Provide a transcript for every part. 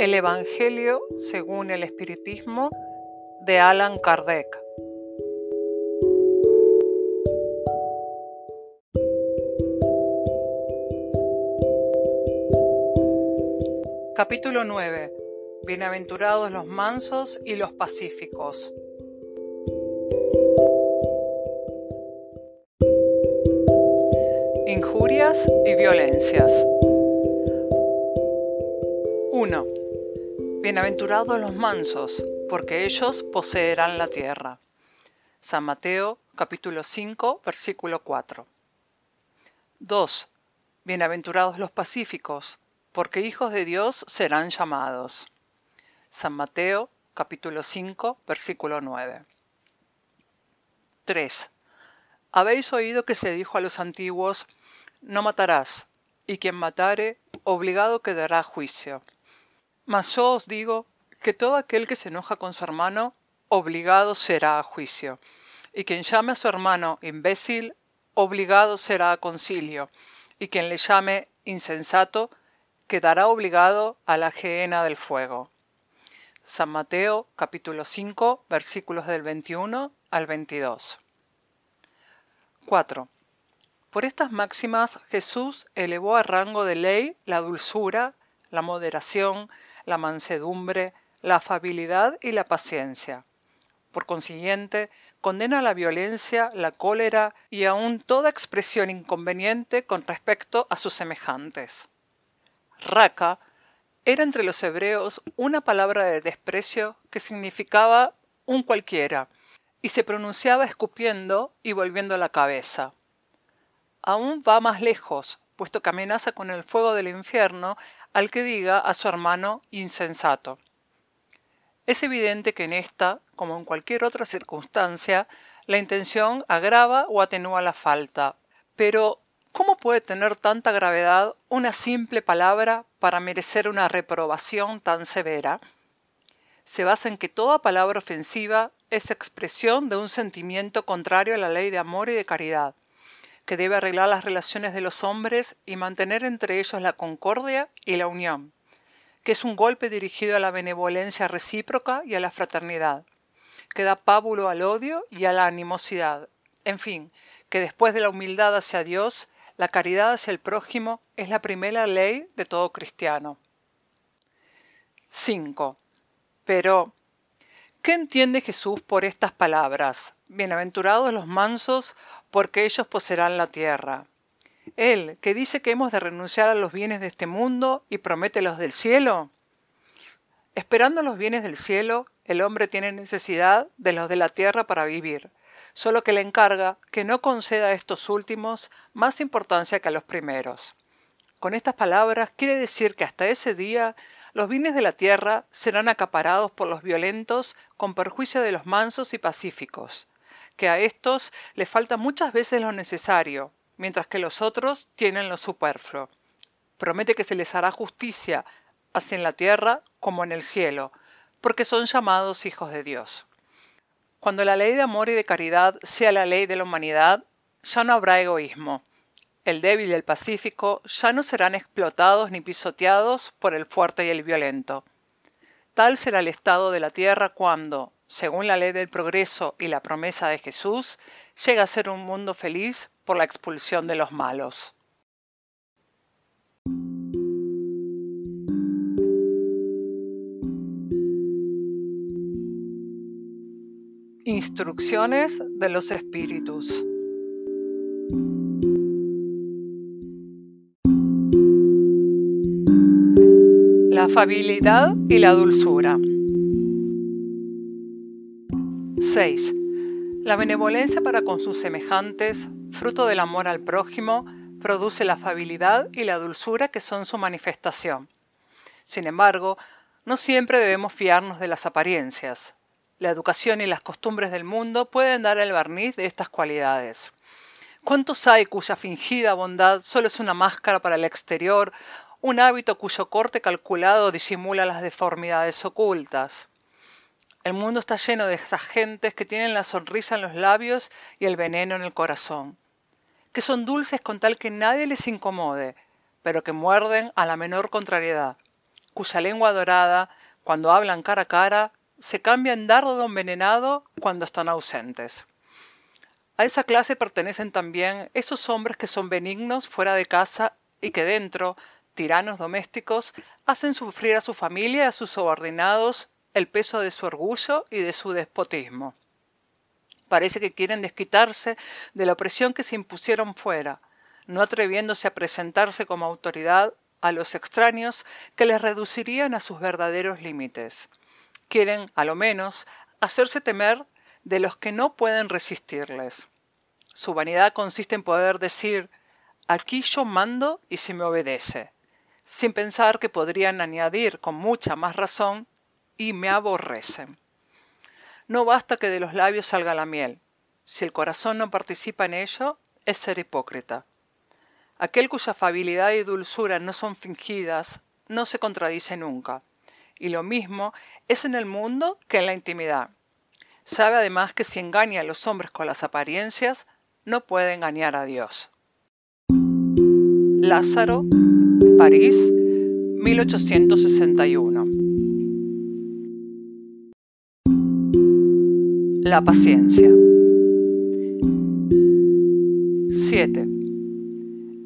El Evangelio según el Espiritismo de Alan Kardec. Capítulo 9. Bienaventurados los mansos y los pacíficos. Injurias y violencias. Bienaventurados los mansos, porque ellos poseerán la tierra. San Mateo capítulo 5 versículo 4. 2. Bienaventurados los pacíficos, porque hijos de Dios serán llamados. San Mateo capítulo 5 versículo 9. 3. Habéis oído que se dijo a los antiguos, no matarás, y quien matare, obligado quedará a juicio. Mas yo os digo que todo aquel que se enoja con su hermano, obligado será a juicio. Y quien llame a su hermano imbécil, obligado será a concilio. Y quien le llame insensato, quedará obligado a la gehenna del fuego. San Mateo capítulo 5 versículos del 21 al 22. 4. Por estas máximas Jesús elevó a rango de ley la dulzura, la moderación, la mansedumbre, la afabilidad y la paciencia. Por consiguiente, condena la violencia, la cólera y aun toda expresión inconveniente con respecto a sus semejantes. Raka era entre los hebreos una palabra de desprecio que significaba un cualquiera, y se pronunciaba escupiendo y volviendo la cabeza. Aún va más lejos, puesto que amenaza con el fuego del infierno al que diga a su hermano insensato. Es evidente que en esta, como en cualquier otra circunstancia, la intención agrava o atenúa la falta. Pero, ¿cómo puede tener tanta gravedad una simple palabra para merecer una reprobación tan severa? Se basa en que toda palabra ofensiva es expresión de un sentimiento contrario a la ley de amor y de caridad, que debe arreglar las relaciones de los hombres y mantener entre ellos la concordia y la unión, que es un golpe dirigido a la benevolencia recíproca y a la fraternidad, que da pábulo al odio y a la animosidad, en fin, que después de la humildad hacia Dios, la caridad hacia el prójimo es la primera ley de todo cristiano. 5. Pero, ¿Qué entiende Jesús por estas palabras? Bienaventurados los mansos, porque ellos poseerán la tierra. Él, que dice que hemos de renunciar a los bienes de este mundo y promete los del cielo. Esperando los bienes del cielo, el hombre tiene necesidad de los de la tierra para vivir, solo que le encarga que no conceda a estos últimos más importancia que a los primeros. Con estas palabras quiere decir que hasta ese día los bienes de la tierra serán acaparados por los violentos con perjuicio de los mansos y pacíficos, que a éstos les falta muchas veces lo necesario, mientras que los otros tienen lo superfluo. Promete que se les hará justicia, así en la tierra como en el cielo, porque son llamados hijos de Dios. Cuando la ley de amor y de caridad sea la ley de la humanidad, ya no habrá egoísmo, el débil y el pacífico ya no serán explotados ni pisoteados por el fuerte y el violento. Tal será el estado de la tierra cuando, según la ley del progreso y la promesa de Jesús, llega a ser un mundo feliz por la expulsión de los malos. Instrucciones de los Espíritus. Afabilidad y la dulzura. 6. La benevolencia para con sus semejantes, fruto del amor al prójimo, produce la afabilidad y la dulzura que son su manifestación. Sin embargo, no siempre debemos fiarnos de las apariencias. La educación y las costumbres del mundo pueden dar el barniz de estas cualidades. ¿Cuántos hay cuya fingida bondad solo es una máscara para el exterior un hábito cuyo corte calculado disimula las deformidades ocultas. El mundo está lleno de estas gentes que tienen la sonrisa en los labios y el veneno en el corazón, que son dulces con tal que nadie les incomode, pero que muerden a la menor contrariedad, cuya lengua dorada, cuando hablan cara a cara, se cambia en dardo envenenado cuando están ausentes. A esa clase pertenecen también esos hombres que son benignos fuera de casa y que dentro, tiranos domésticos, hacen sufrir a su familia y a sus subordinados el peso de su orgullo y de su despotismo. Parece que quieren desquitarse de la opresión que se impusieron fuera, no atreviéndose a presentarse como autoridad a los extraños que les reducirían a sus verdaderos límites. Quieren, a lo menos, hacerse temer de los que no pueden resistirles. Su vanidad consiste en poder decir aquí yo mando y se me obedece, sin pensar que podrían añadir con mucha más razón y me aborrecen. No basta que de los labios salga la miel. Si el corazón no participa en ello, es ser hipócrita. Aquel cuya afabilidad y dulzura no son fingidas, no se contradice nunca. Y lo mismo es en el mundo que en la intimidad. Sabe además que si engaña a los hombres con las apariencias, no puede engañar a Dios. Lázaro, París, 1861. La paciencia. 7.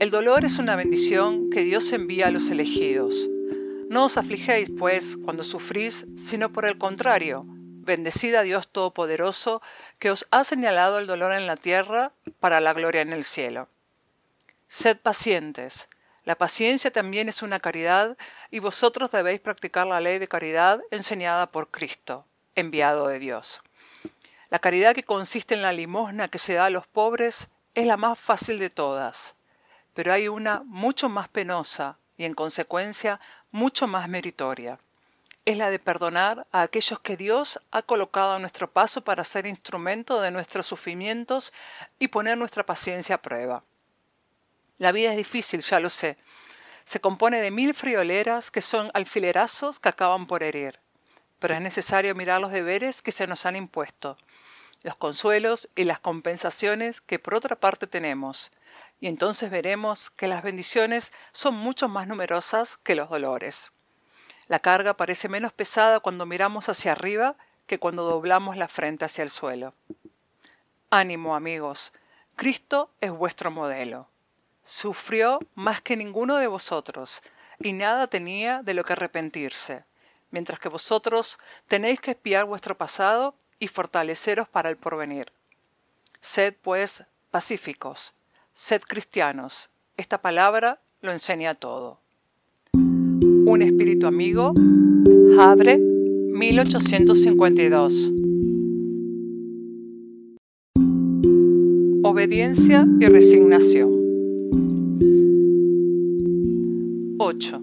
El dolor es una bendición que Dios envía a los elegidos. No os afligéis, pues, cuando sufrís, sino por el contrario, bendecid a Dios Todopoderoso, que os ha señalado el dolor en la tierra para la gloria en el cielo. Sed pacientes. La paciencia también es una caridad, y vosotros debéis practicar la ley de caridad enseñada por Cristo, enviado de Dios. La caridad que consiste en la limosna que se da a los pobres es la más fácil de todas, pero hay una mucho más penosa y en consecuencia mucho más meritoria. Es la de perdonar a aquellos que Dios ha colocado a nuestro paso para ser instrumento de nuestros sufrimientos y poner nuestra paciencia a prueba. La vida es difícil, ya lo sé. Se compone de mil frioleras que son alfilerazos que acaban por herir. Pero es necesario mirar los deberes que se nos han impuesto, los consuelos y las compensaciones que por otra parte tenemos, y entonces veremos que las bendiciones son mucho más numerosas que los dolores. La carga parece menos pesada cuando miramos hacia arriba que cuando doblamos la frente hacia el suelo. Ánimo, amigos, Cristo es vuestro modelo sufrió más que ninguno de vosotros, y nada tenía de lo que arrepentirse, mientras que vosotros tenéis que espiar vuestro pasado y fortaleceros para el porvenir. Sed, pues, pacíficos, sed cristianos. Esta palabra lo enseña todo. Un espíritu amigo, Havre, 1852. Obediencia y resignación. 8.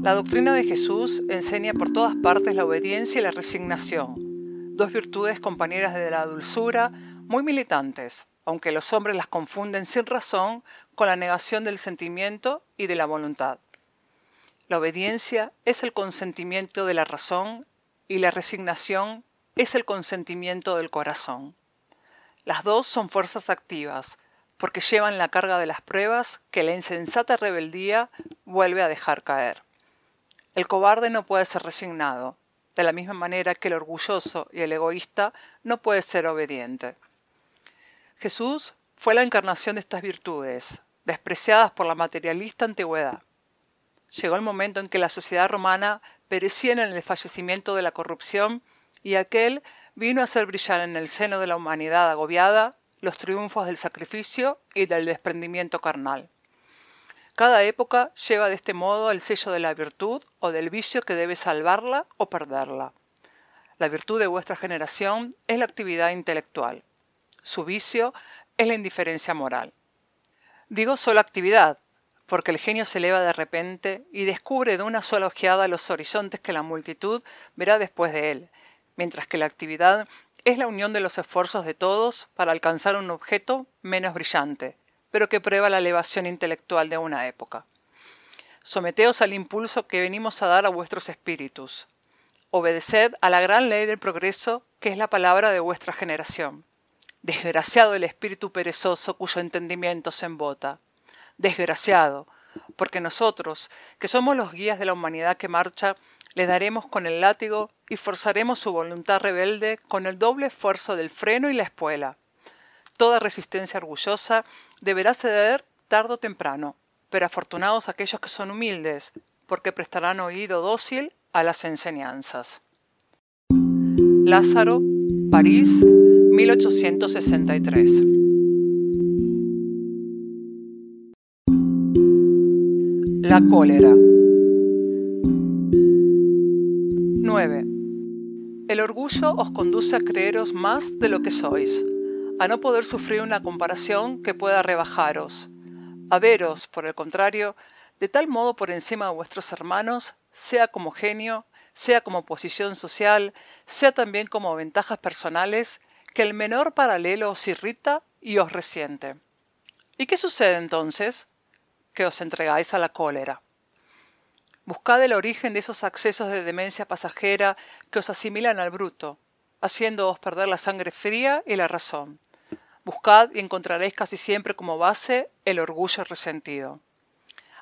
La doctrina de Jesús enseña por todas partes la obediencia y la resignación, dos virtudes compañeras de la dulzura, muy militantes, aunque los hombres las confunden sin razón con la negación del sentimiento y de la voluntad. La obediencia es el consentimiento de la razón y la resignación es el consentimiento del corazón. Las dos son fuerzas activas, porque llevan la carga de las pruebas que la insensata rebeldía vuelve a dejar caer. El cobarde no puede ser resignado, de la misma manera que el orgulloso y el egoísta no puede ser obediente. Jesús fue la encarnación de estas virtudes, despreciadas por la materialista antigüedad. Llegó el momento en que la sociedad romana perecía en el desfallecimiento de la corrupción y aquel vino a hacer brillar en el seno de la humanidad agobiada los triunfos del sacrificio y del desprendimiento carnal. Cada época lleva de este modo el sello de la virtud o del vicio que debe salvarla o perderla. La virtud de vuestra generación es la actividad intelectual. Su vicio es la indiferencia moral. Digo solo actividad, porque el genio se eleva de repente y descubre de una sola ojeada los horizontes que la multitud verá después de él, mientras que la actividad es la unión de los esfuerzos de todos para alcanzar un objeto menos brillante, pero que prueba la elevación intelectual de una época. Someteos al impulso que venimos a dar a vuestros espíritus. Obedeced a la gran ley del progreso que es la palabra de vuestra generación. Desgraciado el espíritu perezoso cuyo entendimiento se embota. Desgraciado, porque nosotros, que somos los guías de la humanidad que marcha, le daremos con el látigo y forzaremos su voluntad rebelde con el doble esfuerzo del freno y la espuela. Toda resistencia orgullosa deberá ceder tarde o temprano, pero afortunados aquellos que son humildes, porque prestarán oído dócil a las enseñanzas. Lázaro, París, 1863. La cólera. 9. El orgullo os conduce a creeros más de lo que sois, a no poder sufrir una comparación que pueda rebajaros, a veros, por el contrario, de tal modo por encima de vuestros hermanos, sea como genio, sea como posición social, sea también como ventajas personales, que el menor paralelo os irrita y os resiente. ¿Y qué sucede entonces? Que os entregáis a la cólera. Buscad el origen de esos accesos de demencia pasajera que os asimilan al bruto, haciéndoos perder la sangre fría y la razón. Buscad y encontraréis casi siempre como base el orgullo resentido.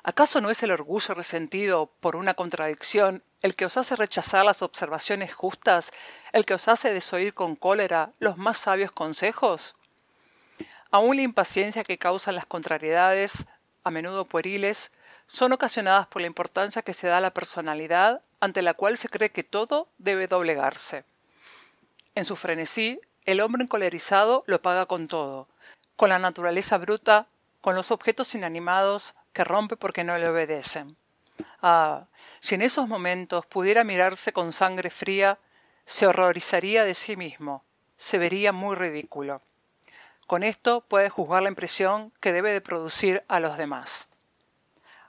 ¿Acaso no es el orgullo resentido por una contradicción el que os hace rechazar las observaciones justas, el que os hace desoír con cólera los más sabios consejos? Aún la impaciencia que causan las contrariedades, a menudo pueriles, son ocasionadas por la importancia que se da a la personalidad ante la cual se cree que todo debe doblegarse. En su frenesí, el hombre encolerizado lo paga con todo, con la naturaleza bruta, con los objetos inanimados que rompe porque no le obedecen. Ah, si en esos momentos pudiera mirarse con sangre fría, se horrorizaría de sí mismo, se vería muy ridículo. Con esto puede juzgar la impresión que debe de producir a los demás.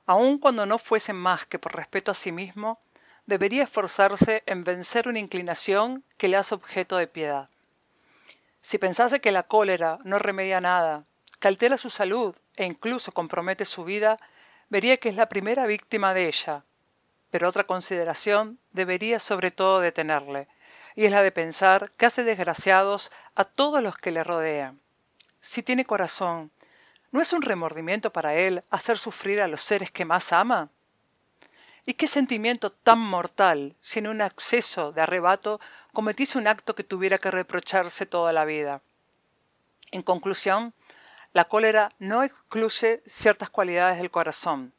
Aun cuando no fuese más que por respeto a sí mismo, debería esforzarse en vencer una inclinación que le hace objeto de piedad. Si pensase que la cólera no remedia nada, que su salud e incluso compromete su vida, vería que es la primera víctima de ella. Pero otra consideración debería sobre todo detenerle, y es la de pensar que hace desgraciados a todos los que le rodean. Si tiene corazón, ¿no es un remordimiento para él hacer sufrir a los seres que más ama? ¿Y qué sentimiento tan mortal si en un acceso de arrebato cometiese un acto que tuviera que reprocharse toda la vida? En conclusión, la cólera no excluye ciertas cualidades del corazón,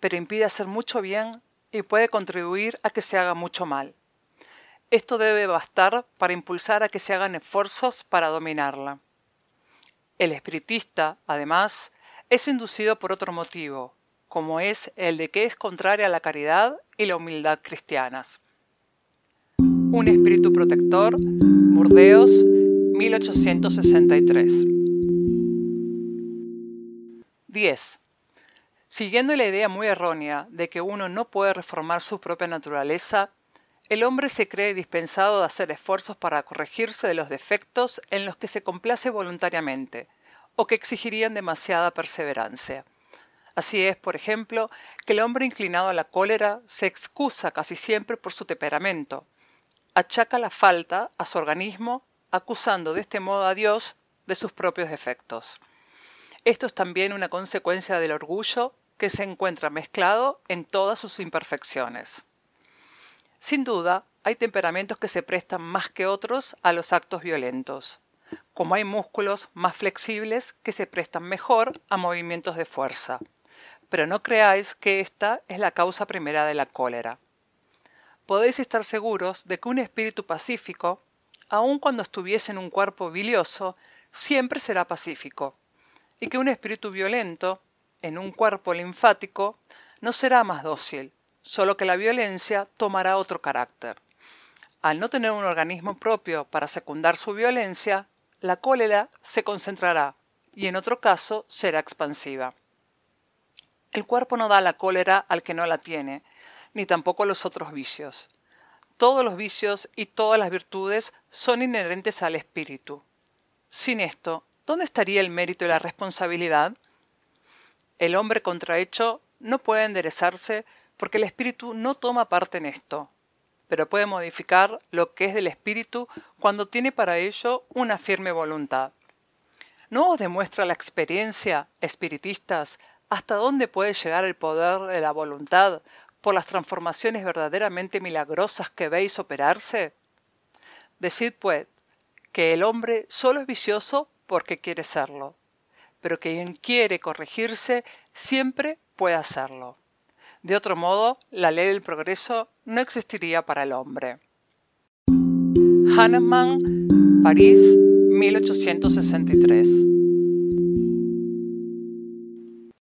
pero impide hacer mucho bien y puede contribuir a que se haga mucho mal. Esto debe bastar para impulsar a que se hagan esfuerzos para dominarla. El espiritista, además, es inducido por otro motivo, como es el de que es contraria a la caridad y la humildad cristianas. Un espíritu protector, Burdeos, 1863. 10. Siguiendo la idea muy errónea de que uno no puede reformar su propia naturaleza, el hombre se cree dispensado de hacer esfuerzos para corregirse de los defectos en los que se complace voluntariamente, o que exigirían demasiada perseverancia. Así es, por ejemplo, que el hombre inclinado a la cólera se excusa casi siempre por su temperamento, achaca la falta a su organismo, acusando de este modo a Dios de sus propios defectos. Esto es también una consecuencia del orgullo que se encuentra mezclado en todas sus imperfecciones. Sin duda, hay temperamentos que se prestan más que otros a los actos violentos, como hay músculos más flexibles que se prestan mejor a movimientos de fuerza pero no creáis que esta es la causa primera de la cólera. Podéis estar seguros de que un espíritu pacífico, aun cuando estuviese en un cuerpo bilioso, siempre será pacífico, y que un espíritu violento, en un cuerpo linfático, no será más dócil, solo que la violencia tomará otro carácter. Al no tener un organismo propio para secundar su violencia, la cólera se concentrará y en otro caso será expansiva. El cuerpo no da la cólera al que no la tiene, ni tampoco los otros vicios. Todos los vicios y todas las virtudes son inherentes al espíritu. Sin esto, ¿dónde estaría el mérito y la responsabilidad? El hombre contrahecho no puede enderezarse porque el espíritu no toma parte en esto, pero puede modificar lo que es del espíritu cuando tiene para ello una firme voluntad. ¿No os demuestra la experiencia, espiritistas, ¿Hasta dónde puede llegar el poder de la voluntad por las transformaciones verdaderamente milagrosas que veis operarse? Decid, pues, que el hombre solo es vicioso porque quiere serlo, pero quien quiere corregirse siempre puede hacerlo. De otro modo, la ley del progreso no existiría para el hombre. Hahnemann, París, 1863